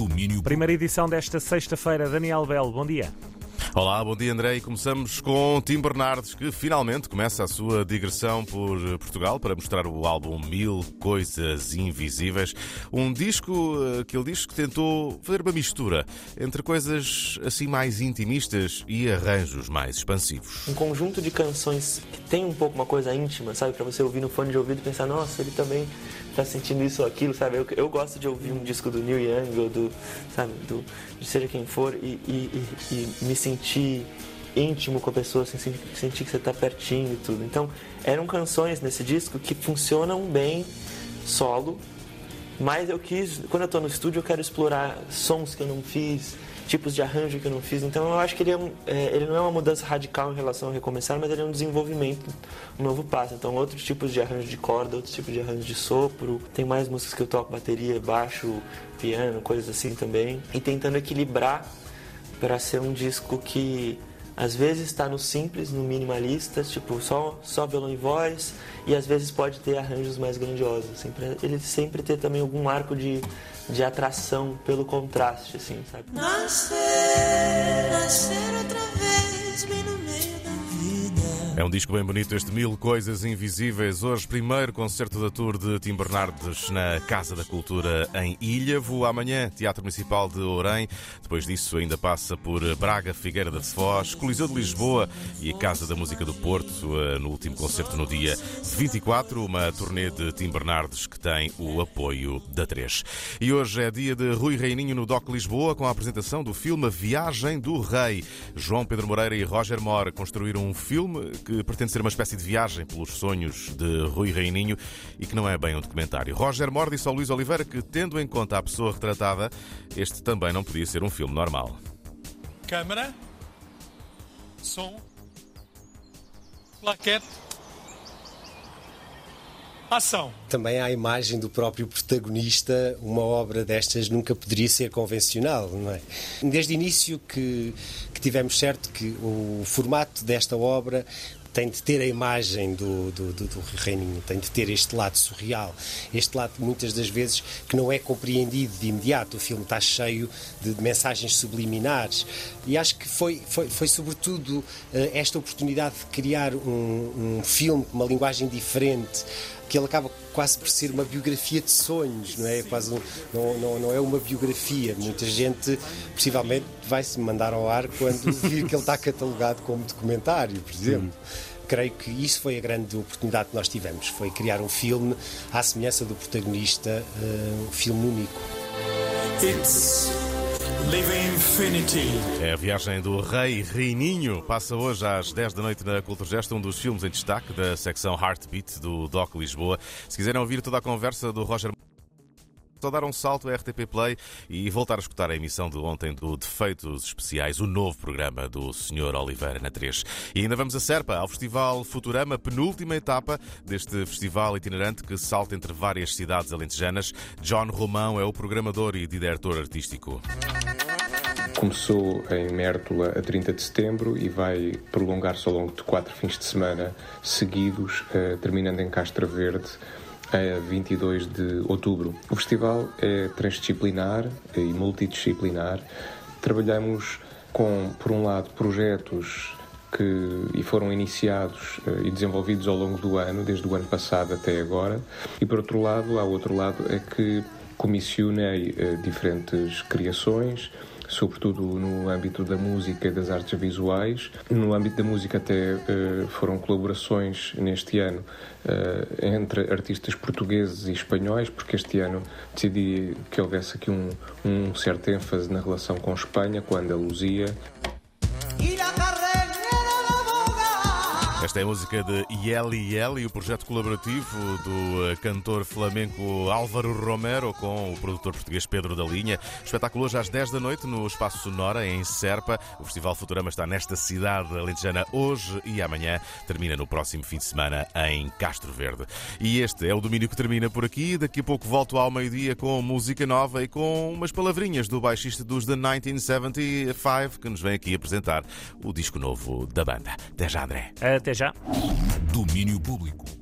Domínio Primeira edição desta sexta-feira. Daniel Belo, bom dia. Olá, bom dia André e começamos com Tim Bernardes que finalmente começa a sua digressão por Portugal para mostrar o álbum Mil Coisas Invisíveis, um disco eh, que ele diz que tentou fazer uma mistura entre coisas assim mais intimistas e arranjos mais expansivos. Um conjunto de canções que tem um pouco uma coisa íntima, sabe, para você ouvir no fone de ouvido e pensar, nossa, ele também tá sentindo isso ou aquilo, sabe? Eu, eu gosto de ouvir um disco do Neil Young ou do, sabe, do, de seja quem for e, e, e, e me sentir íntimo com a pessoa, assim, sentir que você está pertinho e tudo. Então, eram canções nesse disco que funcionam bem solo, mas eu quis, quando eu estou no estúdio, eu quero explorar sons que eu não fiz, tipos de arranjo que eu não fiz. Então eu acho que ele, é um, é, ele não é uma mudança radical em relação ao recomeçar, mas ele é um desenvolvimento, um novo passo. Então outros tipos de arranjo de corda, outros tipos de arranjo de sopro. Tem mais músicas que eu toco bateria, baixo, piano, coisas assim também. E tentando equilibrar para ser um disco que às vezes está no simples, no minimalista, tipo só, só violão e voz, e às vezes pode ter arranjos mais grandiosos. Sempre, ele sempre ter também algum arco de, de atração pelo contraste, assim, sabe? Nascer, nascer outra vez, É um disco bem bonito, este Mil Coisas Invisíveis. Hoje, primeiro concerto da tour de Tim Bernardes na Casa da Cultura em Ilhavo. Amanhã, Teatro Municipal de Orem. Depois disso, ainda passa por Braga, Figueira da Foz, Coliseu de Lisboa e a Casa da Música do Porto. eh, No último concerto, no dia 24, uma turnê de Tim Bernardes que tem o apoio da 3. E hoje é dia de Rui Reininho no DOC Lisboa com a apresentação do filme Viagem do Rei. João Pedro Moreira e Roger Moore construíram um filme que pretende ser uma espécie de viagem pelos sonhos de Rui Reininho e que não é bem um documentário. Roger Moore disse ao Luís Oliveira que, tendo em conta a pessoa retratada, este também não podia ser um filme normal. Câmara, som, plaquete, ação. Também à imagem do próprio protagonista, uma obra destas nunca poderia ser convencional, não é? Desde o início que, que tivemos certo que o formato desta obra tem de ter a imagem do, do, do, do Reininho, tem de ter este lado surreal, este lado muitas das vezes que não é compreendido de imediato. O filme está cheio de mensagens subliminares e acho que foi, foi, foi sobretudo eh, esta oportunidade de criar um, um filme com uma linguagem diferente que ele acaba quase por ser uma biografia de sonhos, não é? Quase um, não, não, não é uma biografia. Muita gente possivelmente vai se mandar ao ar quando vir que ele está catalogado como documentário, por exemplo. Creio que isso foi a grande oportunidade que nós tivemos, foi criar um filme à semelhança do protagonista, eh, um filme único. It's. É a viagem do Rei Reininho. Passa hoje às 10 da noite na Culturgesta, um dos filmes em destaque da secção Heartbeat do DOC Lisboa. Se quiserem ouvir toda a conversa do Roger só dar um salto à RTP Play e voltar a escutar a emissão de ontem do Defeitos Especiais, o novo programa do Sr. Oliveira na 3. E ainda vamos a Serpa, ao Festival Futurama, penúltima etapa deste festival itinerante que salta entre várias cidades alentejanas. John Romão é o programador e diretor artístico. Começou em Mértola a 30 de setembro e vai prolongar-se ao longo de quatro fins de semana seguidos, eh, terminando em Castra Verde a 22 de outubro. O festival é transdisciplinar e multidisciplinar. Trabalhamos com, por um lado, projetos que e foram iniciados eh, e desenvolvidos ao longo do ano, desde o ano passado até agora, e por outro lado, ao outro lado, é que comissionei eh, diferentes criações, sobretudo no âmbito da música e das artes visuais. No âmbito da música até eh, foram colaborações neste ano eh, entre artistas portugueses e espanhóis, porque este ano decidi que houvesse aqui um, um certo ênfase na relação com Espanha, com a Andaluzia. Esta é a música de Yeli Yeli, o projeto colaborativo do eh, cantor flamenco Álvaro Romero com o produtor português Pedro da Linha. Espetáculo hoje às 10 da noite no Espaço Sonora, em Serpa. O Festival Futurama está nesta cidade alentejana hoje e amanhã. Termina no próximo fim de semana em Castro Verde. E este é o domínio que termina por aqui. Daqui a pouco volto ao meio-dia com música nova e com umas palavrinhas do baixista dos The 1975 que nos vem aqui apresentar o disco novo da banda. Até já, André. Até já. Domínio Público.